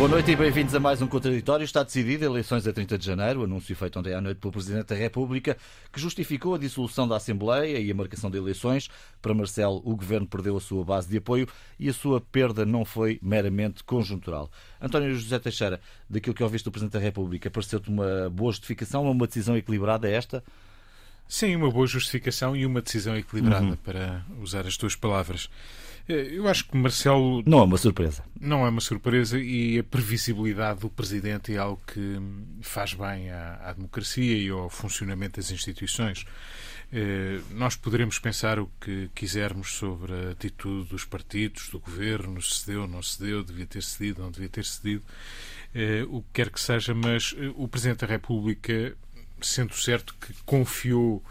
Boa noite e bem-vindos a mais um Contraditório. Está decidido eleições a 30 de janeiro, anúncio feito ontem à noite pelo Presidente da República, que justificou a dissolução da Assembleia e a marcação de eleições. Para Marcelo, o Governo perdeu a sua base de apoio e a sua perda não foi meramente conjuntural. António José Teixeira, daquilo que ouviste do Presidente da República, pareceu-te uma boa justificação, uma decisão equilibrada esta? Sim, uma boa justificação e uma decisão equilibrada, uhum. para usar as tuas palavras. Eh, eu acho que Marcelo. Não é uma surpresa. Não é uma surpresa e a previsibilidade do Presidente é algo que faz bem à, à democracia e ao funcionamento das instituições. Eh, nós poderemos pensar o que quisermos sobre a atitude dos partidos, do governo, se cedeu, não cedeu, devia ter cedido, não devia ter cedido, eh, o que quer que seja, mas o Presidente da República, sendo certo que confiou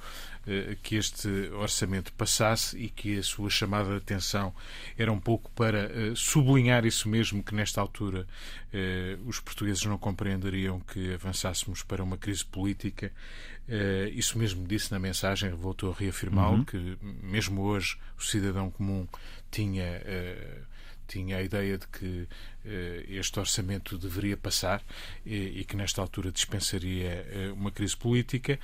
que este orçamento passasse e que a sua chamada de atenção era um pouco para eh, sublinhar isso mesmo, que nesta altura eh, os portugueses não compreenderiam que avançássemos para uma crise política. Isso mesmo disse na mensagem, voltou a reafirmá-lo, uhum. que mesmo hoje o cidadão comum tinha tinha a ideia de que eh, este orçamento deveria passar e, que nesta altura dispensaria eh, uma crise política.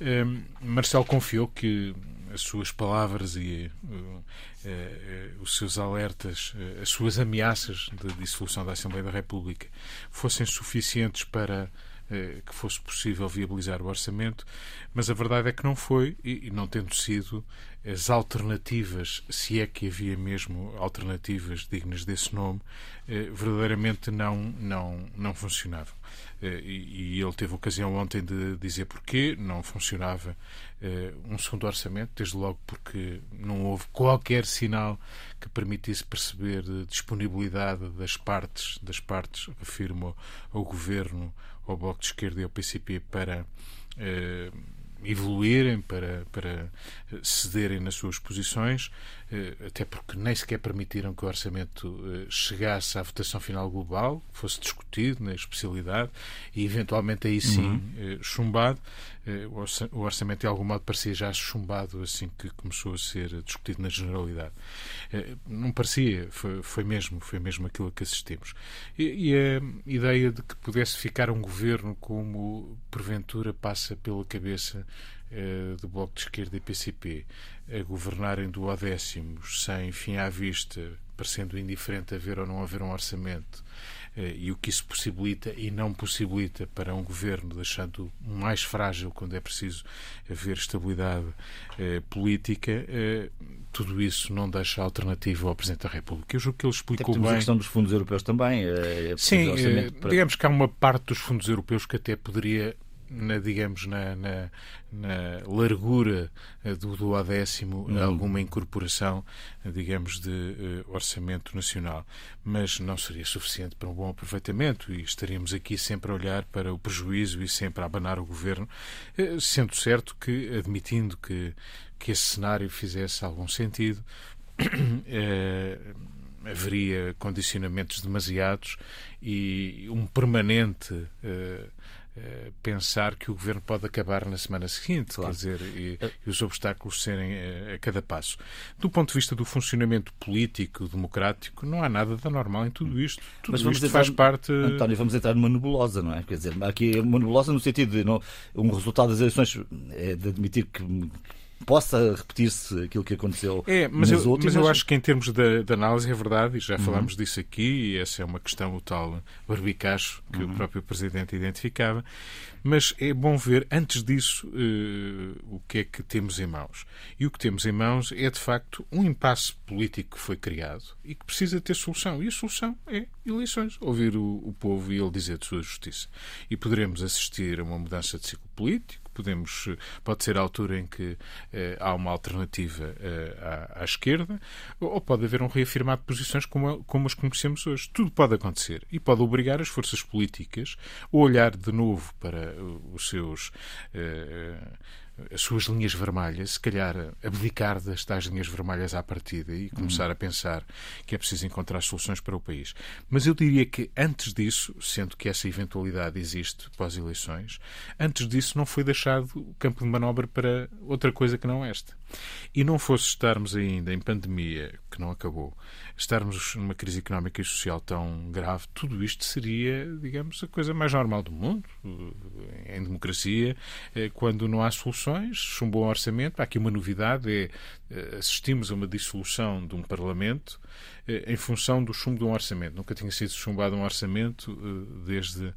Eh, Marcelo confiou que as suas palavras e os seus alertas, as suas ameaças de dissolução da Assembleia da República fossem suficientes para que fosse possível viabilizar o orçamento, mas a verdade é que não foi, e não tendo sido, as alternativas, se é que havia mesmo alternativas dignas desse nome, eh, verdadeiramente não, não, não funcionavam. Eh, e ele teve ocasião ontem de dizer porquê não funcionava eh, um segundo orçamento, desde logo porque não houve qualquer sinal que permitisse perceber disponibilidade das partes, das partes, afirmo, ao governo, ao Bloco de Esquerda e ao PCP para evoluírem, para, para cederem nas suas posições, eh, até porque nem sequer permitiram que o orçamento eh, chegasse à votação final global, fosse discutido na especialidade e eventualmente aí sim uhum. Eh, chumbado. O orçamento de algum modo parecia já chumbado assim que começou a ser discutido na generalidade. Não parecia, foi, foi mesmo, foi mesmo aquilo que assistimos. E, e a ideia de que pudesse ficar um governo como porventura passa pela cabeça eh, do Bloco de Esquerda e PCP a governarem do décimo sem fim à vista, parecendo indiferente haver ou não haver um orçamento, eh, e o que isso possibilita e não possibilita para um governo, deixando mais frágil quando é preciso haver estabilidade eh, política, tudo isso não deixa alternativa ao Presidente da República. Eu julgo que ele explicou bem. a questão dos fundos europeus também. É Sim, para... digamos que há uma parte dos fundos europeus que até poderia na, digamos, na, na, na largura eh, do, do décimo uhum. alguma incorporação, digamos, de uh, orçamento nacional. Mas não seria suficiente para um bom aproveitamento e estaríamos aqui sempre a olhar para o prejuízo e sempre a abanar o governo, uh, sendo certo que, admitindo que, que esse cenário fizesse algum sentido, uh, haveria condicionamentos demasiados e um permanente eh, pensar que o governo pode acabar na semana seguinte, claro. quer dizer, e, eh, e, os obstáculos serem a, eh, a cada passo. Do ponto de vista do funcionamento político, democrático, não há nada de anormal em tudo isto. Tudo Mas vamos isto entrar, faz parte. António, vamos entrar numa nebulosa, não é? Quer dizer, aqui uma nebulosa no sentido de não, um resultado das eleições é de admitir que possa repetir-se aquilo que aconteceu é, mas eu, últimas. Mas eu acho que em termos de, de análise é verdade, e já uhum. falámos disso aqui, e essa é uma questão, o tal barbicacho que uhum. o próprio Presidente identificava. Mas é bom ver, antes disso, uh, o que é que temos em mãos. E o que temos em mãos é, de facto, um impasse político que foi criado e que precisa ter solução. E a solução é eleições. Ouvir o, o povo e ele dizer de sua justiça. E poderemos assistir a uma mudança de ciclo político, podemos pode ser a altura em que eh, há uma alternativa eh, à, à, esquerda ou pode haver um reafirmar de posições como, como as conhecemos hoje. Tudo pode acontecer e pode obrigar as forças políticas a olhar de novo para os seus eh, as suas linhas vermelhas, se calhar abdicar das tais linhas vermelhas à partida e começar uhum. a pensar que é preciso encontrar soluções para o país. Mas eu diria que antes disso, sendo que essa eventualidade existe pós-eleições, antes disso não foi deixado o campo de manobra para outra coisa que não esta. E não fosse estarmos ainda em pandemia, que não acabou, estarmos numa crise económica e social tão grave, tudo isto seria, digamos, a coisa mais normal do mundo. Em democracia, eh, quando não há soluções, um bom orçamento. Há aqui uma novidade: é eh, assistimos a uma dissolução de um Parlamento em função do chumbo de um orçamento. Nunca tinha sido chumbado um orçamento desde,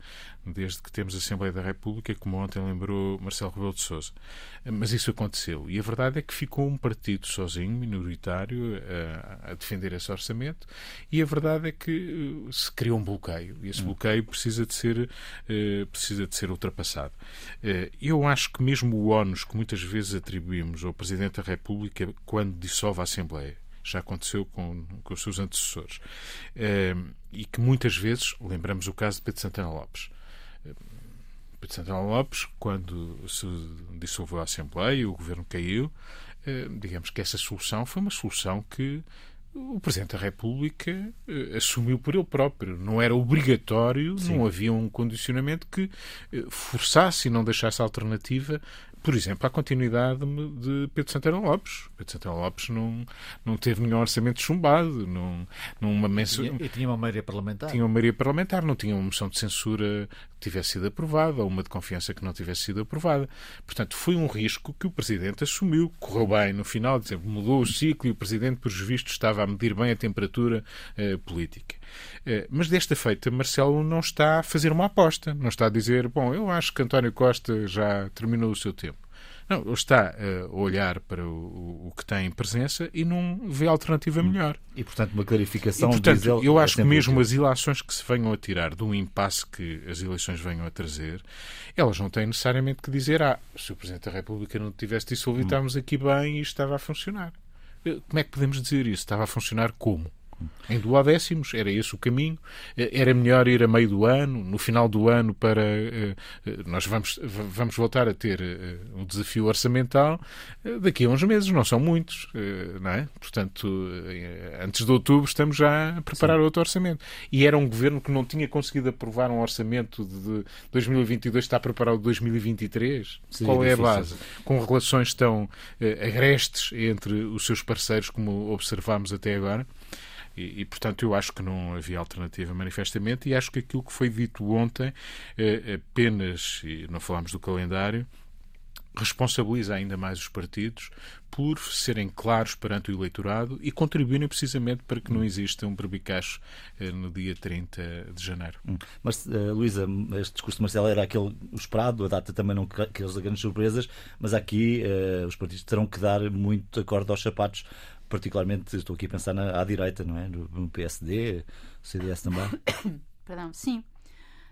desde que temos a Assembleia da República, como ontem lembrou Marcelo Rebelo de Sousa. Mas isso aconteceu. E a verdade é que ficou um partido sozinho, minoritário, a, a defender esse orçamento. E a verdade é que se criou um bloqueio. E esse hum. bloqueio precisa de ser, precisa de ser ultrapassado. Eu acho que mesmo o ONUS que muitas vezes atribuímos ao Presidente da República quando dissolve a Assembleia, já aconteceu com, com os seus antecessores, e que muitas vezes, lembramos o caso de Pedro Santana Lopes. Pedro Santana Lopes, quando se dissolveu a Assembleia, o governo caiu, digamos que essa solução foi uma solução que o Presidente da República eh, assumiu por ele próprio. Não era obrigatório, Sim. não havia um condicionamento que eh, forçasse e não deixasse alternativa por exemplo, a continuidade de Pedro Santana Lopes. Pedro Santana Lopes não, não teve nenhum orçamento chumbado. Não, numa menção... e, tinha uma maioria parlamentar. Tinha uma maioria parlamentar, não tinha uma moção de censura que tivesse sido aprovada ou uma de confiança que não tivesse sido aprovada. Portanto, foi um risco que o Presidente assumiu. Correu bem no final, exemplo, mudou o ciclo e o Presidente, por vistos, estava a medir bem a temperatura eh, política. Eh, mas desta feita, Marcelo não está a fazer uma aposta, não está a dizer, bom, eu acho que António Costa já terminou o seu tempo. Não, está a olhar para o, o, que tem em presença e não vê alternativa hum. melhor. E, portanto, uma clarificação... E, portanto, ele, eu é acho é que mesmo as ilações que se venham a tirar um impasse que as eleições venham a trazer, elas não têm necessariamente que dizer ah, se o Presidente da República não tivesse dissolvido, hum. estávamos aqui bem e estava a funcionar. Eh, como é que podemos dizer isso? Estava a funcionar como? Em duodécimos, era esse o caminho. Eh, era melhor ir a meio do ano, no final do ano, para. Eh, eh, nós vamos, vamos voltar a ter um desafio orçamental daqui a uns meses, não são muitos, não é? Portanto, antes de outubro estamos já a preparar Sim. outro orçamento. E era um governo que não tinha conseguido aprovar um orçamento de 2022, está a preparar o de 2023? Sim, Qual é difícil. a base? Com relações tão agrestes entre os seus parceiros, como observámos até agora. E, e, portanto, eu acho que não havia alternativa manifestamente e acho que aquilo que foi dito ontem eh, apenas, e não falámos do calendário, responsabiliza ainda mais os partidos por serem claros perante o eleitorado e contribuírem precisamente para que não exista um berbicacho eh, no dia 30 de janeiro. Hum. Mas, uh, Luísa, este discurso de Marcelo era aquele esperado, a data também não aquelas grandes surpresas, mas aqui uh, os partidos terão que dar muito acorde aos sapatos particularmente estou aqui a pensar na, à direita, não é? No PSD, CDS também. Perdão, sim.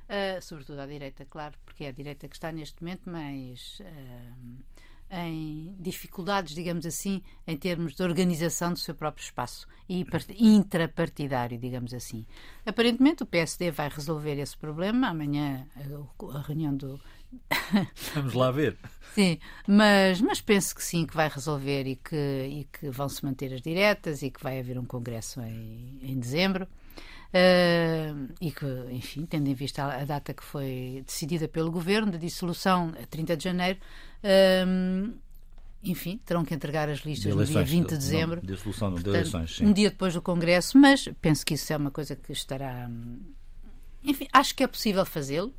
Uh, sobretudo à direita, claro, porque é a direita que está neste momento mais uh, em dificuldades, digamos assim, em termos de organização do seu próprio espaço e intrapartidário, digamos assim. Aparentemente o PSD vai resolver esse problema. Amanhã a reunião do Vamos lá ver. Sim, mas, mas penso que sim, que vai resolver e que, e que vão se manter as diretas e que vai haver um congresso em, em dezembro. Uh, e que, enfim, tendo em vista a, a, data que foi decidida pelo governo de dissolução, a 30 de janeiro, uh, enfim, terão que entregar as listas de eleições, no dia 20 de dezembro. Não, não, Portanto, de eleições, sim. Um dia depois do Congresso, mas penso que isso é uma coisa que estará. Enfim, acho que é possível fazê-lo.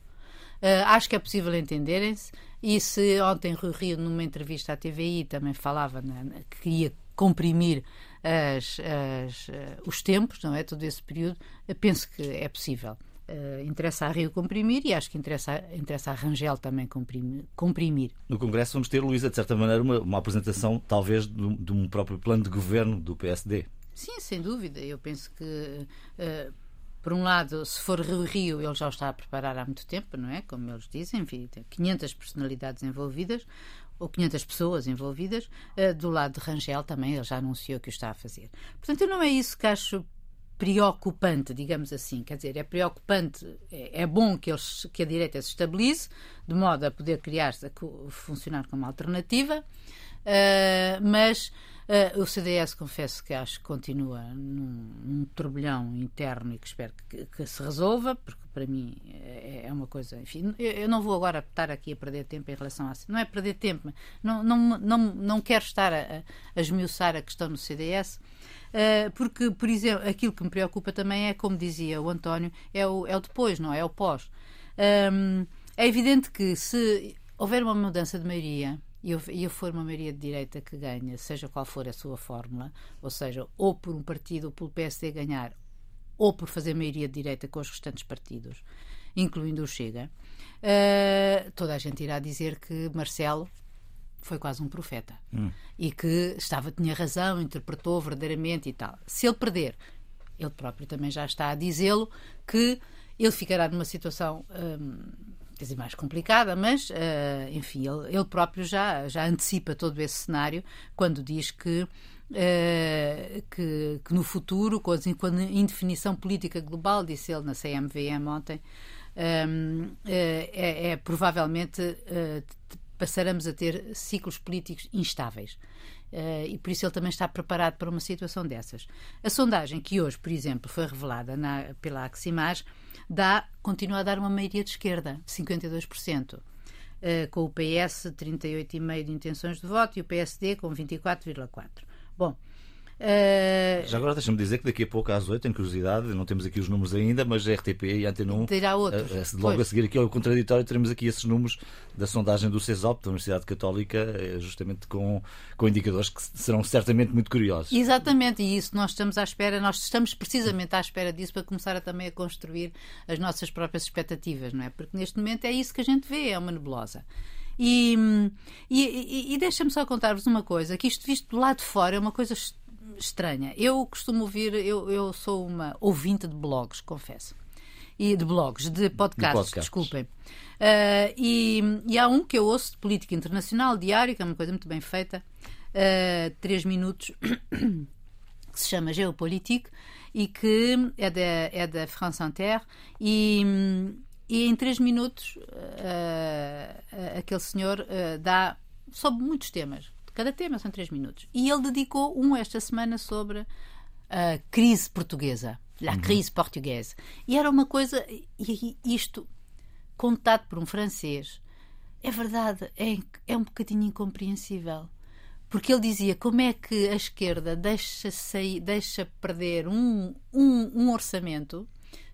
Uh, acho que é possível entenderem-se. E se ontem Rui Rio, numa entrevista à TVI, também falava né, que queria comprimir as, as, uh, os tempos, não é? Todo esse período, penso que é possível. Uh, interessa a Rio comprimir e acho que interessa, interessa a Rangel também comprimir, comprimir. No Congresso vamos ter, Luísa, de certa maneira, uma, uma apresentação, talvez, de, de, um próprio plano de governo do PSD. Sim, sem dúvida. Eu penso que uh, por um lado, se for Rio Rio, ele já está a preparar há muito tempo, não é? Como eles dizem, enfim, tem 500 personalidades envolvidas, ou 500 pessoas envolvidas. Uh, do lado de Rangel também, ele já anunciou que o está a fazer. Portanto, não é isso que acho preocupante, digamos assim. Quer dizer, é preocupante, é, é bom que, eles, que a direita se estabilize, de modo a poder criar-se, funcionar como alternativa, uh, mas uh, o CDS, confesso que acho que continua num, num turbilhão interno e que espero que, que, se resolva, porque para mim é, é uma coisa. Enfim, eu, eu, não vou agora estar aqui a perder tempo em relação a. Não é perder tempo, não, não, não, não quero estar a, a, esmiuçar a questão no CDS eh, porque, por exemplo, aquilo que me preocupa também é, como dizia o António, é o, é o depois, não é? É o pós. Um, é evidente que se houver uma mudança de maioria e eu for uma maioria de direita que ganha, seja qual for a sua fórmula, ou seja, ou por um partido ou pelo PSD ganhar, ou por fazer maioria de direita com os restantes partidos, incluindo o Chega, uh, toda a gente irá dizer que Marcelo foi quase um profeta hum. e que estava tinha razão, interpretou verdadeiramente e tal. Se ele perder, ele próprio também já está a dizê-lo que ele ficará numa situação hum, quer dizer, mais complicada, mas uh, enfim, ele, ele, próprio já, já antecipa todo esse cenário quando diz que Uh, que, que, no futuro, com a, indefinição política global, disse ele na CMVM ontem, um, uh, é, é, provavelmente uh, passaremos a ter ciclos políticos instáveis. E por isso ele também está preparado para uma situação dessas. A sondagem que hoje, por exemplo, foi revelada na, pela Aximage dá, continua a dar uma maioria de esquerda, 52%. Uh, com o PS 38,5% de intenções de voto e o PSD com 24,4%. Bom, Uh... Já agora deixa-me dizer que daqui a pouco às 8, tem curiosidade, não temos aqui os números ainda, mas a RTP e Antena 1. Terá outros. Uh, logo pois. a seguir aqui ao contraditório teremos aqui esses números da sondagem do CESOP, da Universidade Católica, justamente com, com indicadores que serão certamente muito curiosos. Exatamente, e isso nós estamos à espera, nós estamos precisamente à espera disso para começar a, também a construir as nossas próprias expectativas, não é? Porque neste momento é isso que a gente vê, é uma nebulosa. E, e, e, e deixa-me só contar-vos uma coisa, que isto visto do lado de fora é uma coisa estranha. Eu costumo ouvir, eu, eu sou uma ouvinte de blogs, confesso. E de blogs, de podcasts, de desculpem. Uh, e, e, há um que eu ouço de política internacional, diário, que é uma coisa muito bem feita, uh, três minutos, que se chama Geopolitique e que é da, é da France Inter. E, e em três minutos, uh, aquele senhor dá sobre muitos temas Cada tema são três minutos. E ele dedicou um esta semana sobre a crise portuguesa. La uhum. crise portuguesa. E era uma coisa. E isto, contado por um francês, é verdade, é, é um bocadinho incompreensível. Porque ele dizia como é que a esquerda deixa, sair, deixa perder um, um, um orçamento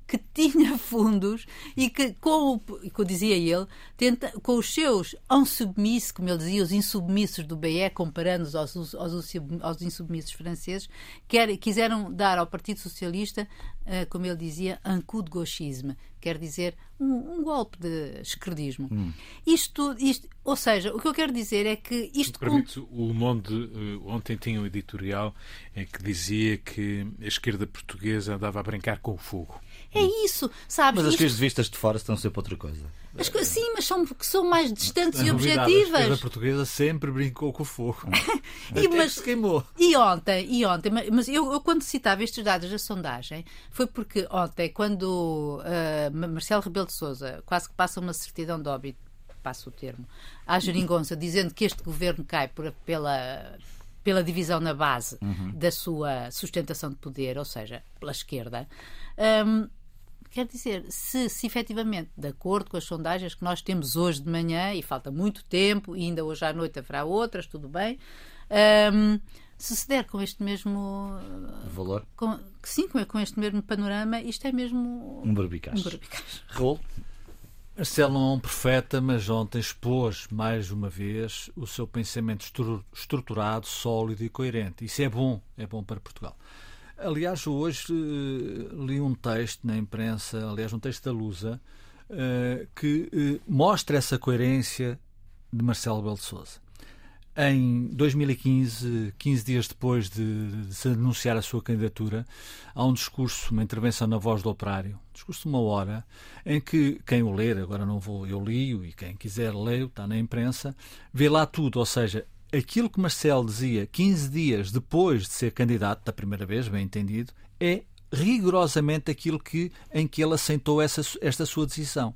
que tinha fundos e que, com o, como dizia ele, tenta, com os seus insubmissos, como ele dizia, os insubmissos do BE, comparando-os aos, aos, aos insubmissos franceses, quer, quiseram dar ao Partido Socialista, uh, como ele dizia, un coup de gauchisme, quer dizer, um, um golpe de esquerdismo. Hum. Isto, isto, ou seja, o que eu quero dizer é que isto. Permite, o Monde uh, ontem tinha um editorial em que dizia que a esquerda portuguesa andava a brincar com o fogo. É isso, sabes? Mas as Isto... vistas de fora estão sempre outra coisa. As, sim, mas são, são mais distantes e objetivas. A portuguesa sempre brincou com o fogo. e, mas, se queimou. E ontem, e ontem mas eu, eu, quando citava estes dados da sondagem foi porque ontem, quando uh, Marcelo Rebelo de Souza quase que passa uma certidão de óbito, passo o termo, à geringonça, dizendo que este governo cai por, pela pela divisão na base uhum. da sua sustentação de poder, ou seja, pela esquerda. Um, Quer dizer, se, se efetivamente, de acordo com as sondagens que nós temos hoje de manhã, e falta muito tempo, e ainda hoje à noite haverá outras, tudo bem, um, se se der com este mesmo valor, com, sim, com, com este mesmo panorama, isto é mesmo um barbicaz. Um barbicaz. Raul? Marcelo não é um profeta, mas ontem expôs mais uma vez o seu pensamento estruturado, sólido e coerente. Isso é bom, é bom para Portugal. Aliás, hoje uh, li um texto na imprensa, aliás, um texto da Lusa, uh, que uh, mostra essa coerência de Marcelo Belo de Souza. Em 2015, 15 dias depois de, de, se anunciar a sua candidatura, há um discurso, uma intervenção na Voz do Operário, um discurso de uma hora, em que quem o ler, agora não vou, eu li e quem quiser ler, está na imprensa, vê lá tudo, ou seja, aquilo que Marcelo dizia 15 dias depois de ser candidato, da primeira vez, bem entendido, é rigorosamente aquilo que, em que ele assentou essa, esta sua decisão.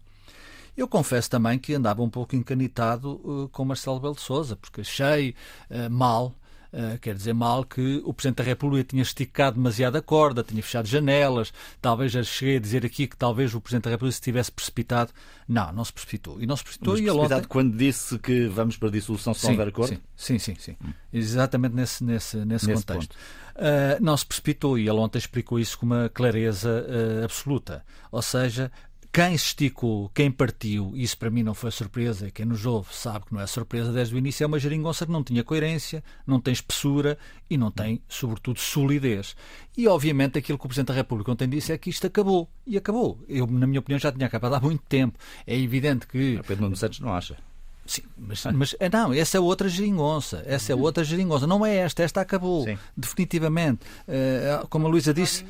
Eu confesso também que andava um pouco encanitado uh, com Marcelo Belo de Souza, porque achei uh, mal Uh, quer dizer mal que o Presidente da República tinha esticado demasiado a corda, tinha fechado janelas. Talvez já cheguei a dizer aqui que talvez o Presidente da República se tivesse precipitado. Não, não se precipitou. E não se precipitou. Mas e precipitado ontem... quando disse que vamos para a dissolução se não houver acordo? Sim, sim, sim. sim. Hum. Exatamente nesse, nesse, nesse, nesse contexto. Uh, não se precipitou e ele ontem explicou isso com uma clareza uh, absoluta. Ou seja, quem se esticou, quem partiu, isso para mim não foi surpresa, quem nos ouve sabe que não é surpresa desde o início, é uma geringonça que não tinha coerência, não tem espessura e não tem, sobretudo, solidez. E, obviamente, aquilo que o Presidente da República ontem disse é que isto acabou. E acabou. Eu, na minha opinião, já tinha acabado há muito tempo. É evidente que... O Pedro Nuno Santos não acha. Sim, mas, mas eh, não, essa é outra geringonça. Essa é outra geringonça. Não é esta, esta acabou. Sim. Definitivamente. Uh, como a Luísa disse.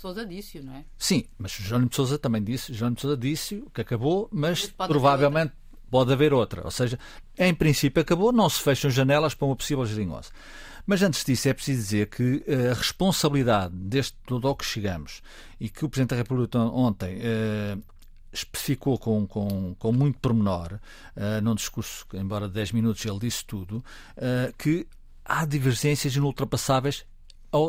Sousa disse, não é? Sim, mas Jerónimo de Sousa também disse, Jerónimo de Sousa disse que acabou, mas, mas provavelmente haver pode haver outra. Ou seja, em princípio acabou, não se fecham janelas para uma possível geringonça. Mas antes disso é preciso dizer que eh, a responsabilidade deste tudo ao que chegamos e que o Presidente da República ontem uh, especificou com, com, com muito pormenor, uh, num discurso, embora de 10 minutos ele disse tudo, uh, que há divergências inultrapassáveis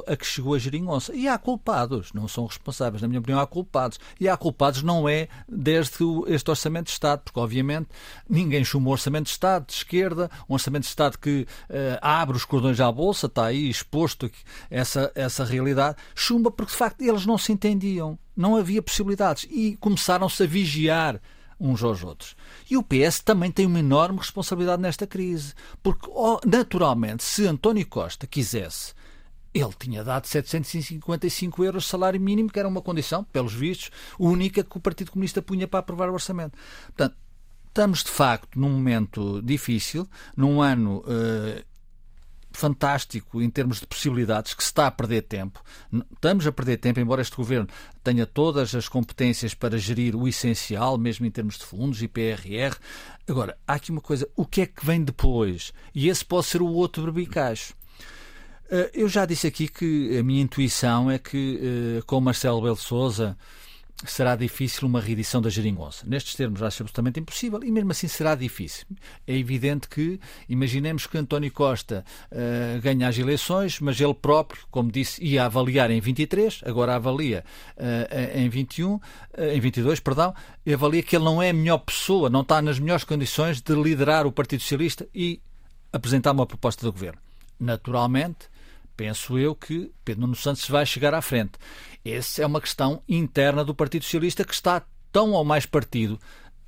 a que chegou a geringonça. E há culpados, não são responsáveis, na minha opinião, há culpados. E há culpados não é desde este Orçamento de Estado, porque obviamente ninguém chumou Orçamento de Estado de esquerda, um Orçamento de Estado que uh, abre os cordões à Bolsa, está aí exposto essa, essa realidade. Chumba porque de facto eles não se entendiam, não havia possibilidades e começaram-se a vigiar uns aos outros. E o PS também tem uma enorme responsabilidade nesta crise, porque oh, naturalmente, se António Costa quisesse ele tinha dado 755 euros de salário mínimo, que era uma condição, pelos vistos, única que o Partido Comunista punha para aprovar o orçamento. Portanto, estamos de facto num momento difícil, num ano uh, fantástico em termos de possibilidades, que se está a perder tempo. Estamos a perder tempo, embora este governo tenha todas as competências para gerir o essencial, mesmo em termos de fundos e PRR. Agora, há aqui uma coisa: o que é que vem depois? E esse pode ser o outro berbicacho. Eh, eu já disse aqui que a minha intuição é que eh, com Marcelo Belo Souza será difícil uma reedição da geringonça. Nestes termos acho absolutamente impossível e mesmo assim será difícil. É evidente que, imaginemos que António Costa uh, ganha as eleições, mas ele próprio, como disse, ia avaliar em 23, agora avalia uh, em 21, uh, em 22, perdão, avalia que ele não é a melhor pessoa, não está nas melhores condições de liderar o Partido Socialista e apresentar uma proposta do governo. Naturalmente, penso eu que Pedro Nuno Santos vai chegar à frente. Essa é uma questão interna do Partido Socialista que está tão ao mais partido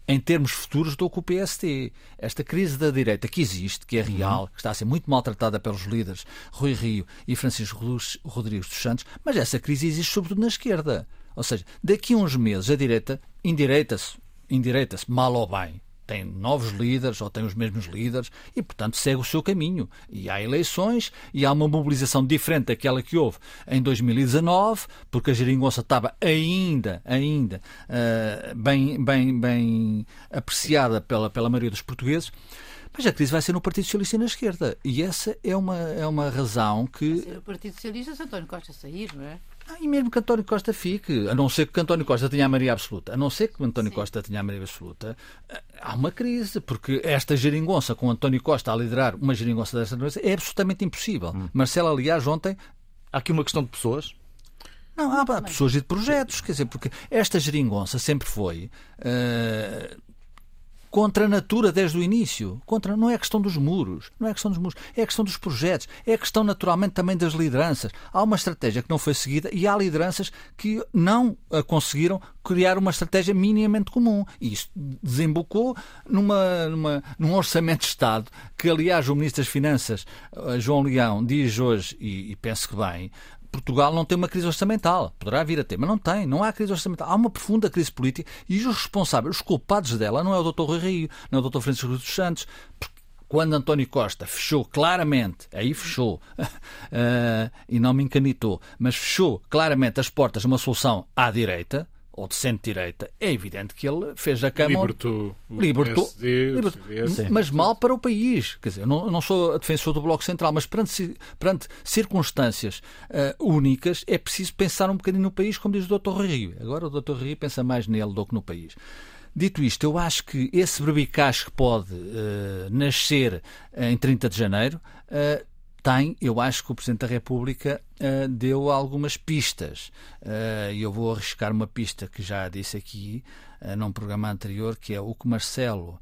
em termos futuros do que o PST. Esta crise da direita que existe, que é real, que está a ser muito maltratada pelos líderes Rui Rio e Francisco Rodrigues dos Santos, mas essa crise existe sobretudo na esquerda. Ou seja, daqui a uns meses a direita endireita-se, endireita-se mal ou bem, tem novos líderes ou tem os mesmos líderes e, portanto, segue o seu caminho. E há eleições e há uma mobilização diferente daquela que houve em 2019, porque a geringonça estava ainda, ainda uh, bem, bem, bem apreciada pela, pela maioria dos portugueses. Mas a crise vai ser no Partido Socialista e na esquerda. E essa é uma, é uma razão que. O Partido Socialista se António Costa sair, não é? Ah, e mesmo que António Costa fique, a não ser que António Costa tenha a maioria absoluta, a não ser que António Sim. Costa tenha a maioria absoluta, eh, há uma crise, porque esta geringonça com António Costa a liderar uma geringonça desta natureza é absolutamente impossível. Hum. Marcelo, aliás, ontem. Há aqui uma questão de pessoas? Não, há pessoas e de projetos, quer dizer, porque esta geringonça sempre foi uh, contra a natura desde o início. Contra, não é questão dos muros, não é questão dos muros, é questão dos projetos, é questão naturalmente também das lideranças. Há uma estratégia que não foi seguida e há lideranças que não conseguiram criar uma estratégia minimamente comum. E isso desembocou numa, numa, num orçamento de Estado que, aliás, o Ministro das Finanças, eh, João Leão, diz hoje, e, e penso que bem, Portugal não tem uma crise orçamental. Poderá vir a ter, mas não tem. Não há crise orçamental. Há uma profunda crise política e os responsáveis, os culpados dela, não é o Dr. Rui Rio, não é o Dr. Francisco dos Santos. Quando António Costa fechou claramente, aí fechou, uh, e não me encanitou, mas fechou claramente as portas a uma solução à direita, ou de centro-direita, é evidente que ele fez a Câmara. Libertou. Libertou. PSD, libertou mas mal para o país. Quer dizer, eu não, não sou defensor do Bloco Central, mas perante, perante circunstâncias uh, únicas é preciso pensar um bocadinho no país, como diz o Dr. Rio. Agora o Dr. Rio pensa mais nele do que no país. Dito isto, eu acho que esse berbicacho que pode uh, nascer em 30 de janeiro uh, tem, eu acho que o Presidente da República uh, deu algumas pistas. E eu vou arriscar uma pista que já disse aqui uh, num programa anterior, que é o que Marcelo,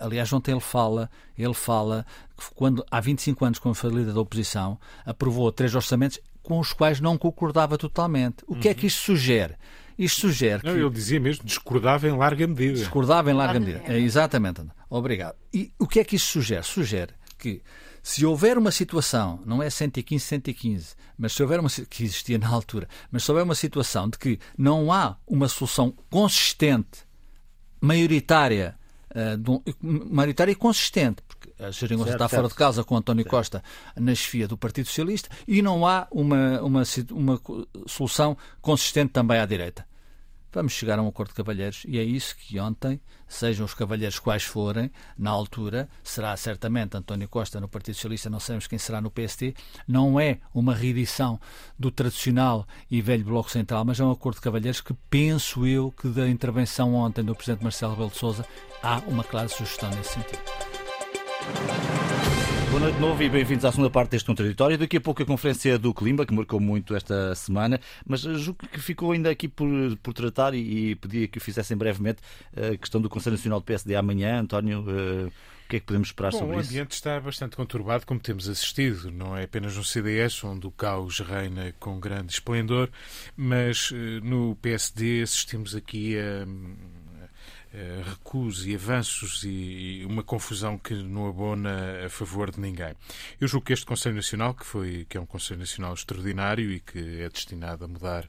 aliás, ontem ele fala, ele fala que quando há 25 anos, quando foi líder da oposição, aprovou três orçamentos com os quais não concordava totalmente. O que é que isto sugere? Isto sugere não, que. Ele dizia mesmo discordava em larga medida. Discordava em larga medida. É, exatamente. Obrigado. E o que é que isto sugere? Sugere que se houver uma situação, não é 115, 115, mas se houver uma que existia na altura, mas se houver uma situação de que não há uma solução consistente, maioritária, uh, maioritária e consistente, porque a Jeringonça está fora de casa com António certo. Costa na chefia do Partido Socialista e não há uma, uma, uma solução consistente também à direita vamos chegar a um acordo de cavalheiros e é isso que ontem, sejam os cavalheiros quais forem, na altura, será certamente António Costa no Partido Socialista, não sabemos quem será no PST, não é uma reedição do tradicional e velho Bloco Central, mas é um acordo de cavalheiros que penso eu que da intervenção ontem do Presidente Marcelo Rebelo de Sousa há uma clara sugestão nesse sentido. Boa noite de novo e bem-vindos à segunda parte deste contraditório. Daqui a pouco a conferência do Climba, que marcou muito esta semana, mas julgo que ficou ainda aqui por, por tratar e, e pedia que o fizessem brevemente a questão do Conselho Nacional do PSD amanhã. António, uh, o que é que podemos esperar Bom, sobre isso? O ambiente isso? está bastante conturbado, como temos assistido. Não é apenas no CDS, onde o caos reina com grande esplendor, mas uh, no PSD assistimos aqui a eh, recuos e avanços e uma confusão que não abona a favor de ninguém. Eu julgo que este Conselho Nacional, que, foi, que é um Conselho Nacional extraordinário e que é destinado a mudar,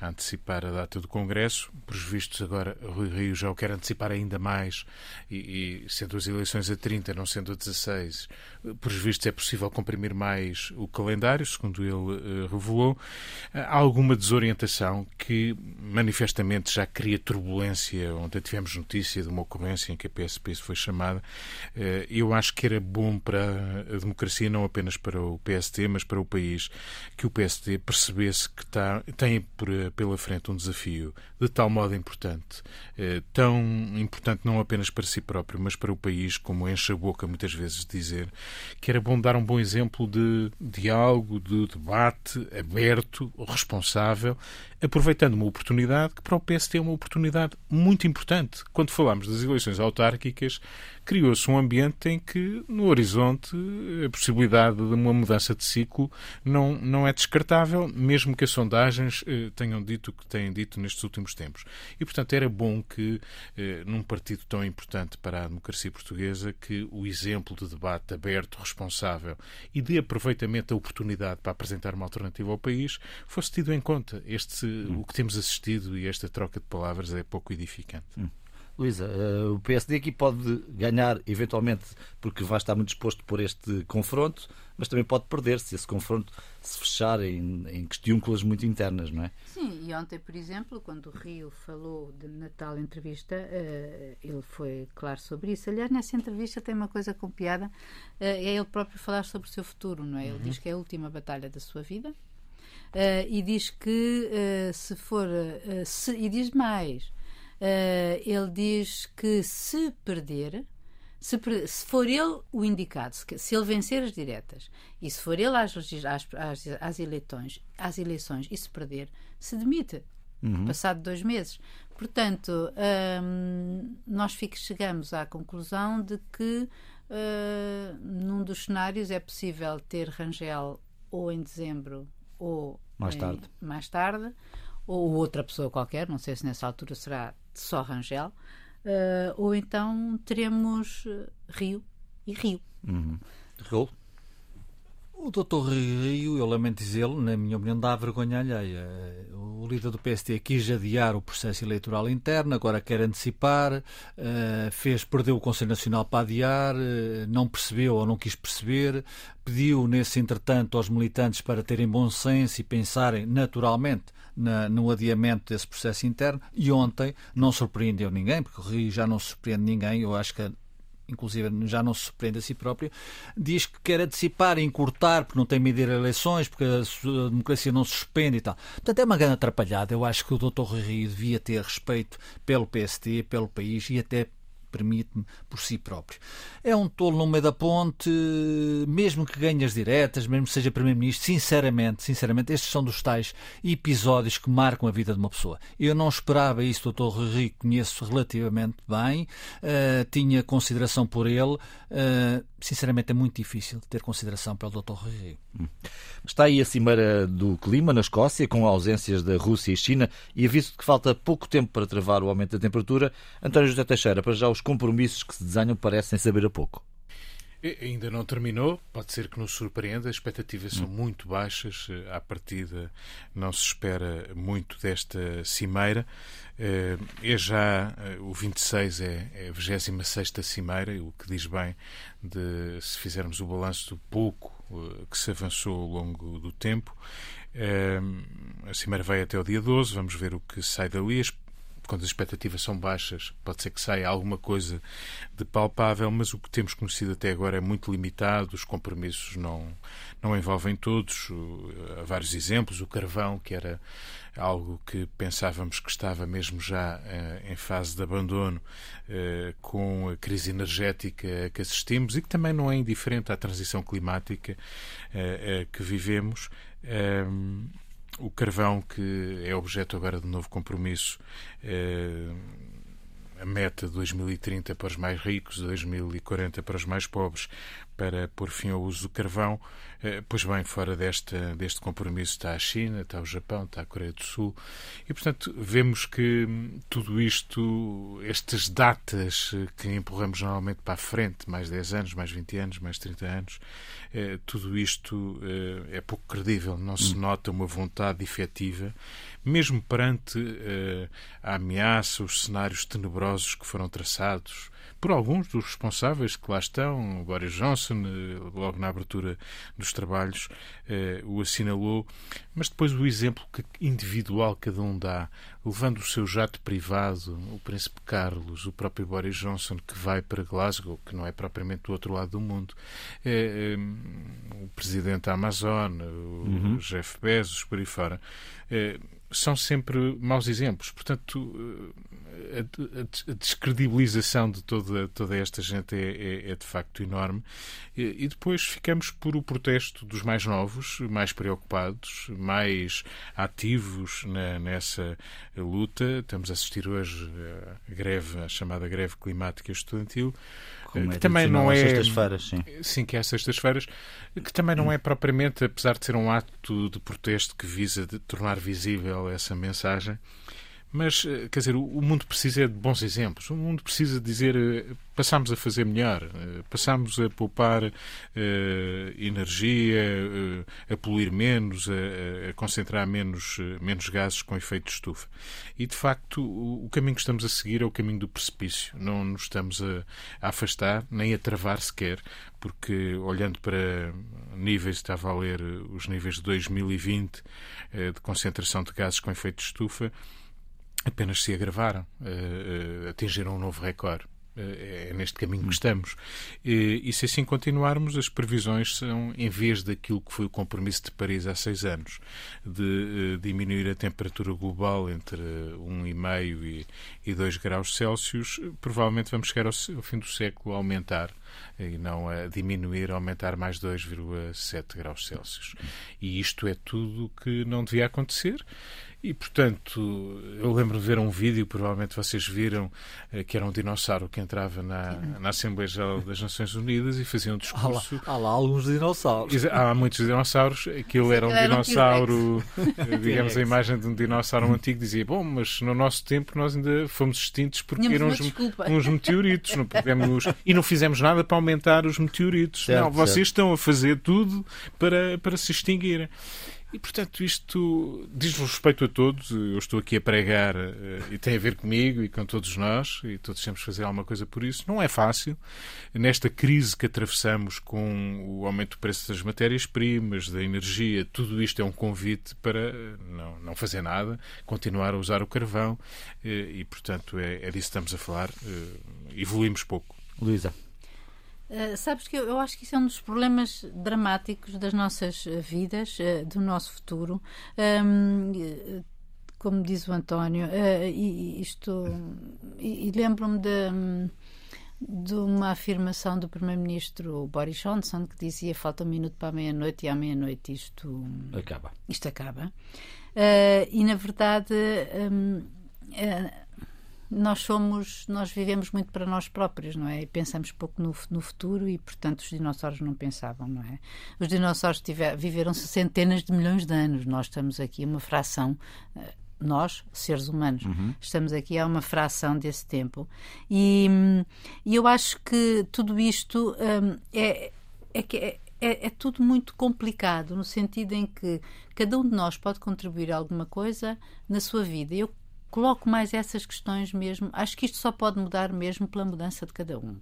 a antecipar a data do Congresso, por vistos agora Rui Rio já o quer antecipar ainda mais e, e sendo as eleições a 30, não sendo a 16, por vistos é possível comprimir mais o calendário, segundo ele uh, revelou. Há alguma desorientação que manifestamente já cria turbulência. Ontem tivemos notícia de uma ocorrência em que a PSP foi chamada. Uh, eu acho que era bom para a democracia, não apenas para o PST, mas para o país, que o PST percebesse que está, tem pela frente um desafio de tal modo importante, tão importante não apenas para si próprio, mas para o país, como enche a boca muitas vezes dizer, que era bom dar um bom exemplo de diálogo, de debate aberto, responsável, aproveitando uma oportunidade que para o PST é uma oportunidade muito importante. Quando falamos das eleições autárquicas, criou-se um ambiente em que, no horizonte, a possibilidade de uma mudança de ciclo não, não é descartável, mesmo que as sondagens eh, tenham dito o que têm dito nestes últimos tempos. E, portanto, era bom que, eh, num partido tão importante para a democracia portuguesa, que o exemplo de debate aberto, responsável e de aproveitamento da oportunidade para apresentar uma alternativa ao país fosse tido em conta. Este, hum. O que temos assistido e esta troca de palavras é pouco edificante. Hum. Luísa, uh, o PSD aqui pode ganhar, eventualmente, porque vai estar muito disposto por este confronto, mas também pode perder se esse confronto se fechar em, em questiúnculas muito internas, não é? Sim, e ontem, por exemplo, quando o Rio falou de, na tal entrevista, uh, ele foi claro sobre isso. Aliás, nessa entrevista tem uma coisa com piada, uh, é ele próprio falar sobre o seu futuro, não é? Ele uhum. diz que é a última batalha da sua vida. Uh, e diz que se for se, e diz mais ele diz que se perder, se, se, for ele o indicado, se, se, ele vencer as diretas e se for ele às, às, às, às, eleições, às eleições e se perder, se demite. Uhum. Passado dois meses. Portanto, um, nós fico, chegamos à conclusão de que num dos cenários é possível ter Rangel ou em dezembro ou mais em, tarde. Mais tarde ou outra pessoa qualquer, não sei se nessa altura será só Rangel, uh, ou então teremos eh, Rio e Rio. Uhum. O doutor Rio, eu lamento dizê-lo, na minha opinião, dá vergonha alheia. O líder do PST quis adiar o processo eleitoral interno, agora quer antecipar, uh, fez, perdeu o Conselho Nacional para adiar, uh, não percebeu ou não quis perceber, pediu, nesse entretanto, aos militantes para terem bom senso e pensarem naturalmente na, no adiamento desse processo interno e ontem não surpreendeu ninguém, porque o Rio já não surpreende ninguém, eu acho que inclusive já não se surpreende a si próprio, diz que quer antecipar encurtar porque não tem medir eleições, porque a democracia não se suspende e tal. Portanto, é uma grande atrapalhada. Eu acho que o Dr. Rui Rio devia ter respeito pelo PST, pelo país e até permite-me por si próprio. É um tolo no meio da ponte, mesmo que ganhe as diretas, mesmo que seja Primeiro-Ministro, sinceramente, sinceramente, estes são dos tais episódios que marcam a vida de uma pessoa. Eu não esperava isso, Dr. Rui conheço relativamente bem, uh, tinha consideração por ele, uh, sinceramente é muito difícil ter consideração pelo Dr. Rui Está aí a cimeira do clima na Escócia, com ausências da Rússia e China, e aviso que falta pouco tempo para travar o aumento da temperatura. António José Teixeira, para já os compromissos que se desenham parecem saber a pouco. Ainda não terminou, pode ser que nos surpreenda. As expectativas são muito baixas. Eh, à partida, não se espera muito desta cimeira. É já eh, o 26 é, a 26 cimeira, o que diz bem de se fizermos o balanço do pouco que se avançou ao longo do tempo. A cimeira vai até o dia 12, vamos ver o que sai dali quando as expectativas são baixas, pode ser que saia alguma coisa de palpável, mas o que temos conhecido até agora é muito limitado, os compromissos não, não envolvem todos. Há vários exemplos, o carvão, que era algo que pensávamos que estava mesmo já eh, em fase de abandono eh, com a crise energética que assistimos e que também não é indiferente à transição climática eh, que vivemos. Ehm, o carvão, que é objeto agora de novo compromisso, é, a meta de 2030 para os mais ricos, 2040 para os mais pobres, para pôr fim ao uso do carvão. Eh, pois bem, fora desta, deste compromisso está a China, está o Japão, está a Coreia do Sul. E, portanto, vemos que tudo isto, estas datas que empurramos normalmente para a frente, mais 10 anos, mais 20 anos, mais 30 anos, eh, tudo isto eh, é pouco credível. Não se hum. nota uma vontade efetiva, mesmo perante a ameaça, os cenários tenebrosos que foram traçados por alguns dos responsáveis que lá estão, Boris Johnson, eh, logo na abertura dos trabalhos, eh, o assinalou, mas depois o exemplo que individual cada um dá, levando o seu jato privado, o Príncipe Carlos, o próprio Boris Johnson, que vai para Glasgow, que não é propriamente do outro lado do mundo, o Presidente da Amazon, o uhum. Jeff Bezos, por aí fora, são sempre maus exemplos. Portanto, a, descredibilização de toda, toda esta gente é, é, é de facto enorme. E, e, depois ficamos por o protesto dos mais novos, mais preocupados, mais ativos na, nessa luta. Estamos a assistir hoje a greve, a chamada greve climática estudantil. Como que é também não é sextas-feiras, sim. Sim, que é sextas-feiras, que também não é propriamente, apesar de ser um ato de protesto que visa tornar visível essa mensagem, mas, eh, quer dizer, o mundo precisa de bons exemplos. O mundo precisa dizer eh, passamos a fazer melhor, eh, passamos a poupar uh, energia, uh, a poluir menos, a, a, concentrar menos, menos gases com efeito de estufa. E, de facto, o, o, caminho que estamos a seguir é o caminho do precipício. Não nos estamos a, a afastar, nem a travar sequer, porque, olhando para níveis, estava a ler os níveis de 2020 uh, de concentração de gases com efeito de estufa, apenas se agravaram, uh, atingiram um novo recorde. Eh, é neste caminho que estamos. E, se assim continuarmos, as previsões são, em vez daquilo que foi o compromisso de Paris há seis anos, de diminuir a temperatura global entre 1,5 e, e 2 graus Celsius, provavelmente vamos chegar ao, ao fim do século a aumentar e não a diminuir, a aumentar mais 2,7 graus Celsius. E isto é tudo que não devia acontecer. E, portanto, eu lembro de ver um vídeo, provavelmente vocês viram, eh, que era um dinossauro que entrava na, na Assembleia Geral das Nações Unidas e fazia um discurso. Há lá, há lá alguns dinossauros. Há muitos dinossauros. Aquilo era um dinossauro, eh, digamos, a imagem de um dinossauro antigo. Dizia, bom, mas no nosso tempo nós ainda fomos extintos porque eram uns, uns, meteoritos. Não podemos, e não fizemos nada para aumentar os meteoritos. Certo, não, vocês certo. estão a fazer tudo para, para se extinguirem. E, portanto, isto diz respeito a todos. Eu estou aqui a pregar eh, e tem a ver comigo e com todos nós, e todos temos que fazer alguma coisa por isso. Não é fácil. Nesta crise que atravessamos com o aumento do preço das matérias-primas, da energia, tudo isto é um convite para eh, não, não fazer nada, continuar a usar o carvão, eh, e, portanto, é, é disso que estamos a falar. Evoluímos pouco. Luísa. Uh, sabes que eu, eu, acho que isso é um dos problemas dramáticos das nossas eh, vidas, uh, do nosso futuro. Um, como diz o António, uh, isto. E, e lembro-me de, de, uma afirmação do Primeiro-Ministro Boris Johnson que dizia: falta um minuto para a meia-noite e à meia-noite isto acaba. Isto acaba. e na verdade. Um, nós somos, nós vivemos muito para nós próprios, não é? E pensamos pouco no, no futuro e, portanto, os dinossauros não pensavam, não é? Os dinossauros tiver, viveram centenas de milhões de anos. Nós estamos aqui uma fração eh, nós, seres humanos, uhum. estamos aqui a uma fração desse tempo. E, e eu acho que tudo isto um, é, é, é, é, é, tudo muito complicado, no sentido em que cada um de nós pode contribuir alguma coisa na sua vida. Eu coloco mais essas questões mesmo. Acho que isto só pode mudar mesmo pela mudança de cada um.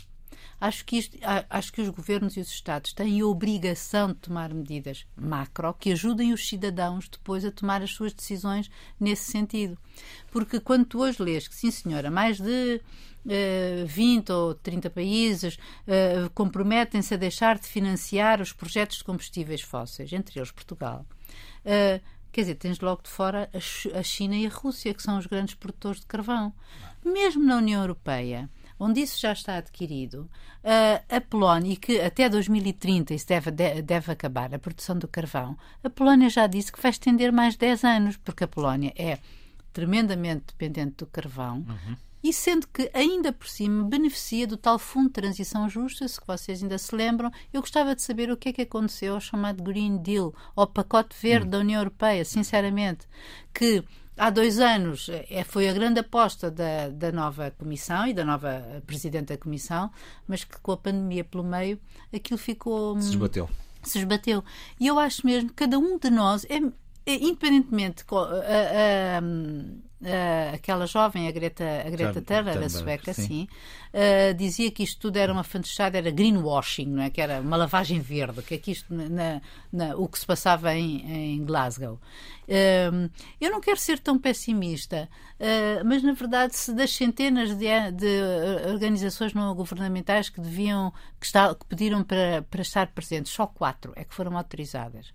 Acho que, isto, acho que os governos e os Estados têm a obrigação de tomar medidas macro que ajudem os cidadãos depois a tomar as suas decisões nesse sentido. Porque quando tu hoje lês que, sim senhora, mais de uh, 20 ou 30 países uh, comprometem-se a deixar de financiar os projetos de combustíveis fósseis, entre eles Portugal. Uh, Quer dizer, tens logo de fora a China e a Rússia, que são os grandes produtores de carvão. Mesmo na União Europeia, onde isso já está adquirido, a Polónia, e que até 2030 isso deve, deve acabar, a produção do carvão, a Polónia já disse que vai estender mais 10 anos, porque a Polónia é tremendamente dependente do carvão, uhum e sendo que ainda por cima beneficia do tal Fundo de Transição Justa, se vocês ainda se lembram, eu gostava de saber o que é que aconteceu ao chamado Green Deal, ao pacote verde hum. da União Europeia, sinceramente, que há dois anos é, foi a grande aposta da, da nova Comissão e da nova Presidente da Comissão, mas que com a pandemia pelo meio aquilo ficou. Se esbateu. Se esbateu. E eu acho mesmo que cada um de nós é independentemente. A, a, Uh, aquela jovem, a Greta, a Greta Thunberg, a sueca, sim, sim uh, dizia que isto tudo era uma fantochada, era greenwashing, não é? que era uma lavagem verde, que aqui isto, na, na, o que se passava em, em Glasgow. Uh, eu não quero ser tão pessimista, mas na verdade, se das centenas de, de organizações não governamentais que deviam, que, está, que pediram para, para estar presentes, só quatro é que foram autorizadas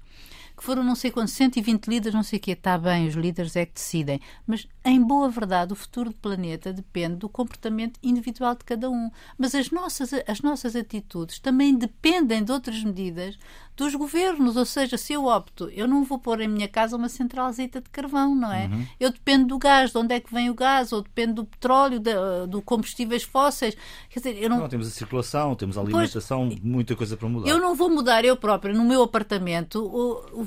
que foram não sei quantos, 120 líderes, não sei o quê. Está bem, os líderes é que decidem. Mas, em boa verdade, o futuro do planeta depende do comportamento individual de cada um. Mas as nossas, as nossas atitudes também dependem de outras medidas dos governos. Ou seja, se eu opto, eu não vou pôr em minha casa uma centralzita de carvão, não é? Uhum. Eu dependo do gás, de onde é que vem o gás, ou dependo do petróleo, de, do combustíveis fósseis. Quer dizer, eu não... não temos a circulação, temos a alimentação, pois, muita coisa para mudar. Eu não vou mudar eu própria no meu apartamento,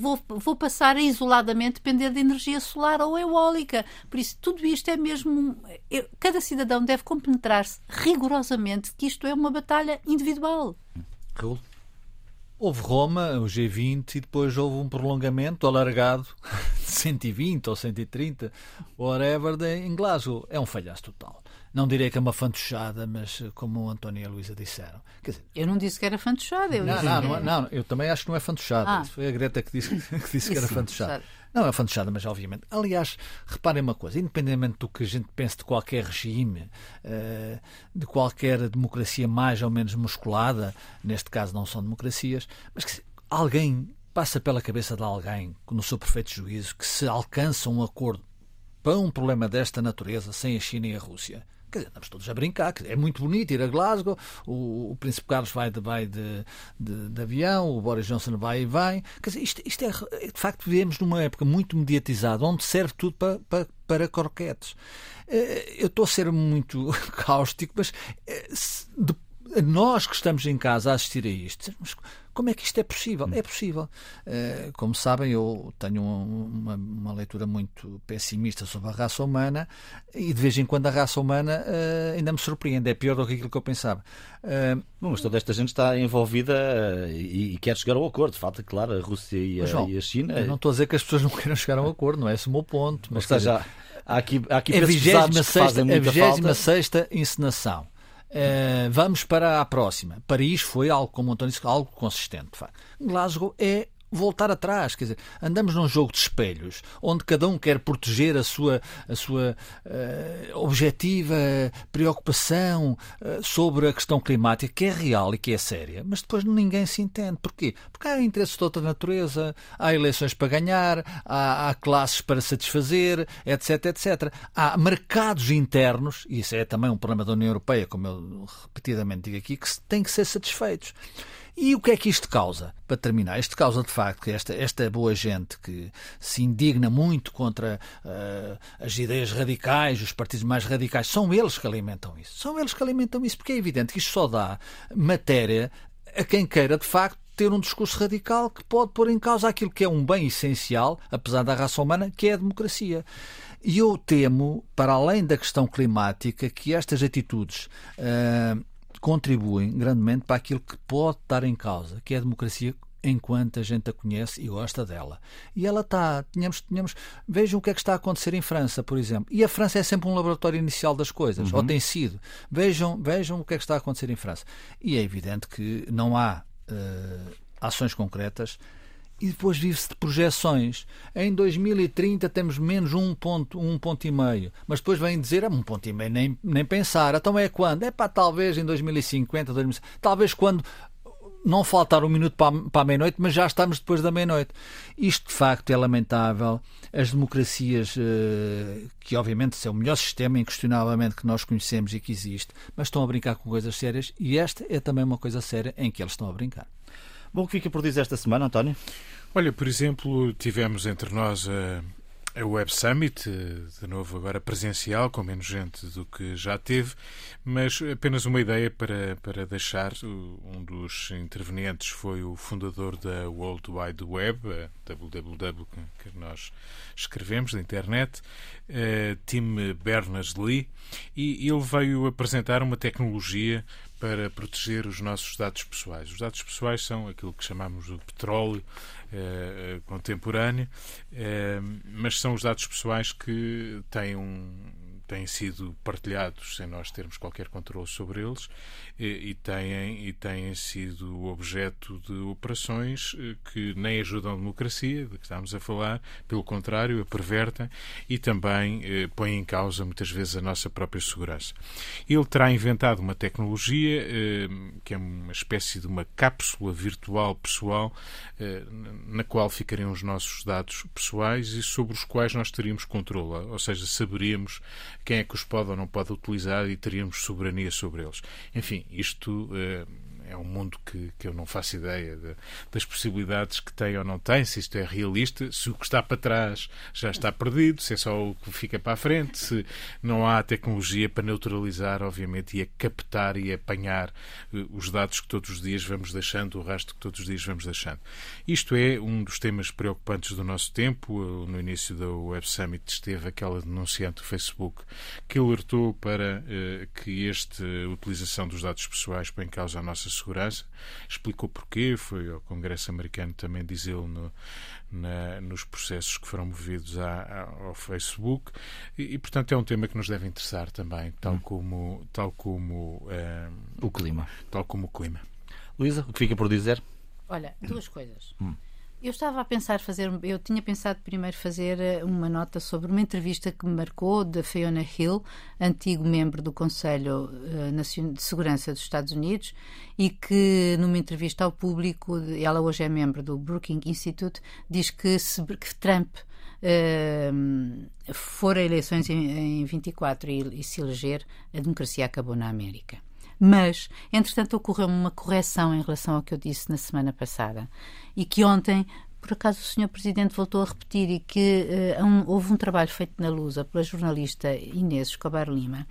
vou, vou passar a isoladamente depender de energia solar ou eólica. Por isso, tudo isto é mesmo. Eu, cada cidadão deve compenetrar-se rigorosamente que isto é uma batalha individual. Raul? Houve Roma, o G20, e depois houve um prolongamento alargado de 120 ou 130, whatever, em Glasgow. É um falhaço total. Não direi que é uma fantochada, mas como o António e a Luísa disseram. Dizer, eu não disse que era fantochada. Eu não, não, não, não, eu também acho que não é fantochada. Ah. Foi a Greta que disse que, disse que era fantochada. Não é fantochada, mas obviamente. Aliás, reparem uma coisa: independentemente do que a gente pense de qualquer regime, eh, de qualquer democracia mais ou menos musculada, neste caso não são democracias, mas que alguém passa pela cabeça de alguém, no seu perfeito juízo, que se alcança um acordo para um problema desta natureza sem a China e a Rússia. Quer dizer, estamos todos a brincar. É muito bonito ir a Glasgow, o, o Príncipe Carlos vai, de, vai de, de, de, avião, o Boris Johnson vai e vem. Quer dizer, isto, isto é, de facto, vivemos numa época muito mediatizada, onde serve tudo para, para, para croquetes. Eh, eu estou a ser muito cáustico, mas eh, nós que estamos em casa a assistir a isto, como é que isto é possível? É possível. Uh, como sabem, eu tenho uma, uma, leitura muito pessimista sobre a raça humana e de vez em quando a raça humana uh, ainda me surpreende. É pior do que aquilo que eu pensava. Uh, Bom, mas toda esta gente está envolvida e, quer chegar ao acordo. Falta, claro, a Rússia e a, João, e a China. Eu não estou a dizer que as pessoas não queiram chegar a um acordo, não é esse o meu ponto. Mas, Ou seja, há aqui, há aqui a 26 encenação Uh, vamos para a próxima. Paris foi algo, como o António disse, algo consistente. Glasgow é voltar atrás. Quer dizer, andamos num jogo de espelhos, onde cada um quer proteger a sua, a sua uh, objetiva preocupação uh, sobre a questão climática, que é real e que é séria, mas depois ninguém se entende. Porquê? Porque há interesses de outra natureza, há eleições para ganhar, há, há classes para satisfazer, etc, etc. Há mercados internos, e isso é também um problema da União Europeia, como eu repetidamente digo aqui, que têm que ser satisfeitos. E o que é que isto causa? Para terminar, isto causa de facto que esta, esta boa gente que se indigna muito contra uh, as ideias radicais, os partidos mais radicais, são eles que alimentam isso. São eles que alimentam isso, porque é evidente que isto só dá matéria a quem queira de facto ter um discurso radical que pode pôr em causa aquilo que é um bem essencial, apesar da raça humana, que é a democracia. E eu temo, para além da questão climática, que estas atitudes uh, contribuem grandemente para aquilo que pode estar em causa, que é a democracia enquanto a gente a conhece e gosta dela. E ela está, tínhamos, tínhamos, vejam o que é que está a acontecer em França, por exemplo. E a França é sempre um laboratório inicial das coisas, uhum. ou tem sido. Vejam, vejam o que é que está a acontecer em França. E é evidente que não há uh, ações concretas e depois vive-se de projeções. Em 2030 temos menos um ponto, um ponto e meio. Mas depois vem dizer, é um ponto e meio, nem, nem pensar. Então é quando? É para talvez em 2050, 2050 talvez quando não faltar um minuto para, para a meia-noite, mas já estamos depois da meia-noite. Isto, de facto, é lamentável. As democracias, eh, que obviamente são o melhor sistema, inquestionavelmente, que nós conhecemos e que existe, mas estão a brincar com coisas sérias e esta é também uma coisa séria em que eles estão a brincar. Bom, o que fica por dizer esta semana, António? Olha, por exemplo, tivemos entre nós a, a Web Summit, de novo agora presencial, com menos gente do que já teve, mas apenas uma ideia para, para deixar. Um dos intervenientes foi o fundador da World Wide Web, a www que nós escrevemos, da internet, Tim Berners-Lee, e ele veio apresentar uma tecnologia para proteger os nossos dados pessoais. Os dados pessoais são aquilo que chamamos de petróleo eh, contemporâneo, eh, mas são os dados pessoais que têm um têm sido partilhados sem nós termos qualquer controle sobre eles e, têm, e têm sido objeto de operações eh, que nem ajudam a democracia, de que estamos a falar, pelo contrário, a pervertem e também eh, põem em causa muitas vezes a nossa própria segurança. Ele terá inventado uma tecnologia eh, que é uma espécie de uma cápsula virtual pessoal eh, na qual ficariam os nossos dados pessoais e sobre os quais nós teríamos controle, ou seja, saberíamos quem é que os pode ou não pode utilizar e teríamos soberania sobre eles. Enfim, isto eh, é um mundo que, que eu não faço ideia de, das possibilidades que tem ou não tem, se isto é realista, se o que está para trás já está perdido, se é só o que fica para a frente, se não há tecnologia para neutralizar, obviamente, e a captar e apanhar uh, os dados que todos os dias vamos deixando, o rastro que todos os dias vamos deixando. Isto é um dos temas preocupantes do nosso tempo. Uh, no início da Web Summit esteve aquela denunciante do Facebook que alertou para uh, que esta utilização dos dados pessoais põe em causa a nossa segurança. Explicou porquê, foi ao Congresso americano também dizê-lo no, nos processos que foram movidos à, ao Facebook e, e, portanto, é um tema que nos deve interessar também, tal hum. como, tal como um, o clima. Tal como o clima. Luísa, o que fica por dizer? Olha, duas coisas. Hum. Eu estava a pensar fazer, eu tinha pensado primeiro fazer eh, uma nota sobre uma entrevista que me marcou da Fiona Hill, antigo membro do Conselho eh, de Segurança dos Estados Unidos, e que numa entrevista ao público, ela hoje é membro do Brookings Institute, diz que, se, que Trump uh, for a eleições em, em 24 e, e se eleger, a democracia acabou na América. Mas, entretanto, ocorreu uma correção em relação ao que eu disse na semana passada e que ontem por acaso o Sr. Presidente voltou a repetir e que uh, um, houve um trabalho feito na Lusa pela jornalista Inês Escobar Lima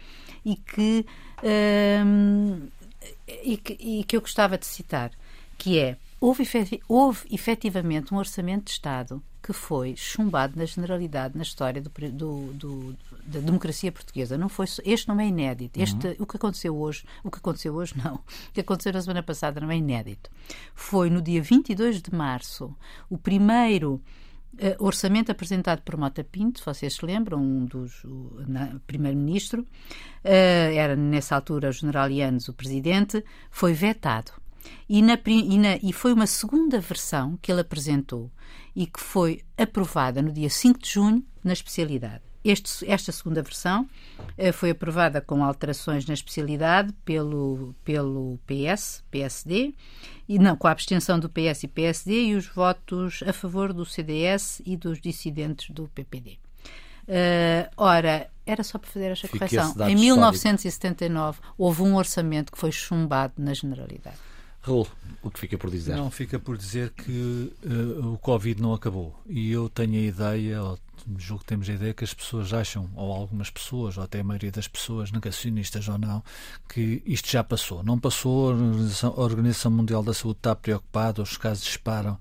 e que uh, e, que, e que eu gostava de citar, que é houve, houve efetivamente um orçamento de Estado que foi chumbado na generalidade na história do, do, do, da democracia portuguesa. Não foi, este não é inédito. Este, uhum. O que aconteceu hoje, o que aconteceu hoje não, o que aconteceu na semana passada não é inédito. Foi no dia 22 de março o primeiro Uh, orçamento apresentado por Mota Pinto, vocês se lembram, um dos primeiro-ministro, uh, era nessa altura o general Yanes o presidente, foi vetado. E, na, e, na, e, foi uma segunda versão que ele apresentou e que foi aprovada no dia 5 de junho na especialidade. Este, esta segunda versão uh, foi aprovada com alterações na especialidade pelo, pelo PS, PSD, e não, com a abstenção do PS e PSD e os votos a favor do CDS e dos dissidentes do PPD. Uh, eh, ora, era só para fazer esta correção. Em 1979 histórico. houve um orçamento que foi chumbado na Generalidade. Raul, o que fica por dizer? Não, fica por dizer que uh, o Covid não acabou. E eu tenho a ideia, ou julgo que temos a ideia, que as pessoas acham, ou algumas pessoas, ou até a maioria das pessoas, negacionistas ou não, que isto já passou. Não passou, a Organização, a Organização Mundial da Saúde está preocupada, os casos disparam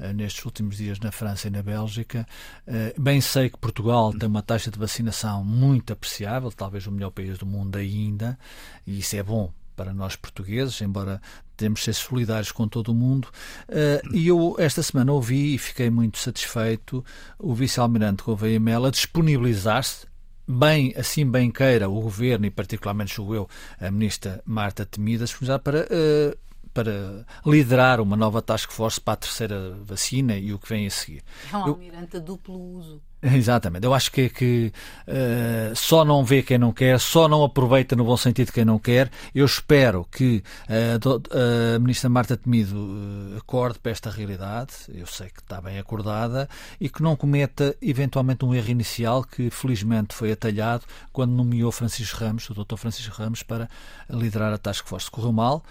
uh, nestes últimos dias na França e na Bélgica. Uh, bem sei que Portugal tem uma taxa de vacinação muito apreciável, talvez o melhor país do mundo ainda, e isso é bom para nós portugueses, embora temos de ser solidários com todo o mundo. Uh, e eu, esta semana, ouvi e fiquei muito satisfeito o vice-almirante Gouveia Mela disponibilizar-se bem, assim bem queira o governo e particularmente julgo eu a ministra Marta Temida para uh, para liderar uma nova task force para a terceira vacina e o que vem a seguir. É um almirante a duplo uso. Exatamente. Eu acho que, que uh, só não vê quem não quer, só não aproveita no bom sentido quem não quer. Eu espero que uh, a Ministra Marta Temido uh, acorde para esta realidade, eu sei que está bem acordada, e que não cometa eventualmente um erro inicial que felizmente foi atalhado quando nomeou Francisco Ramos, o Dr. Francisco Ramos, para liderar a Task Force. Correu mal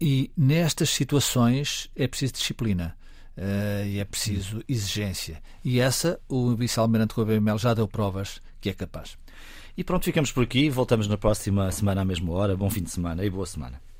e nestas situações é preciso disciplina. Uh, e é preciso exigência. E essa, o vice-almirante Melo já deu provas que é capaz. E pronto, ficamos por aqui. Voltamos na próxima semana à mesma hora. Bom fim de semana e boa semana.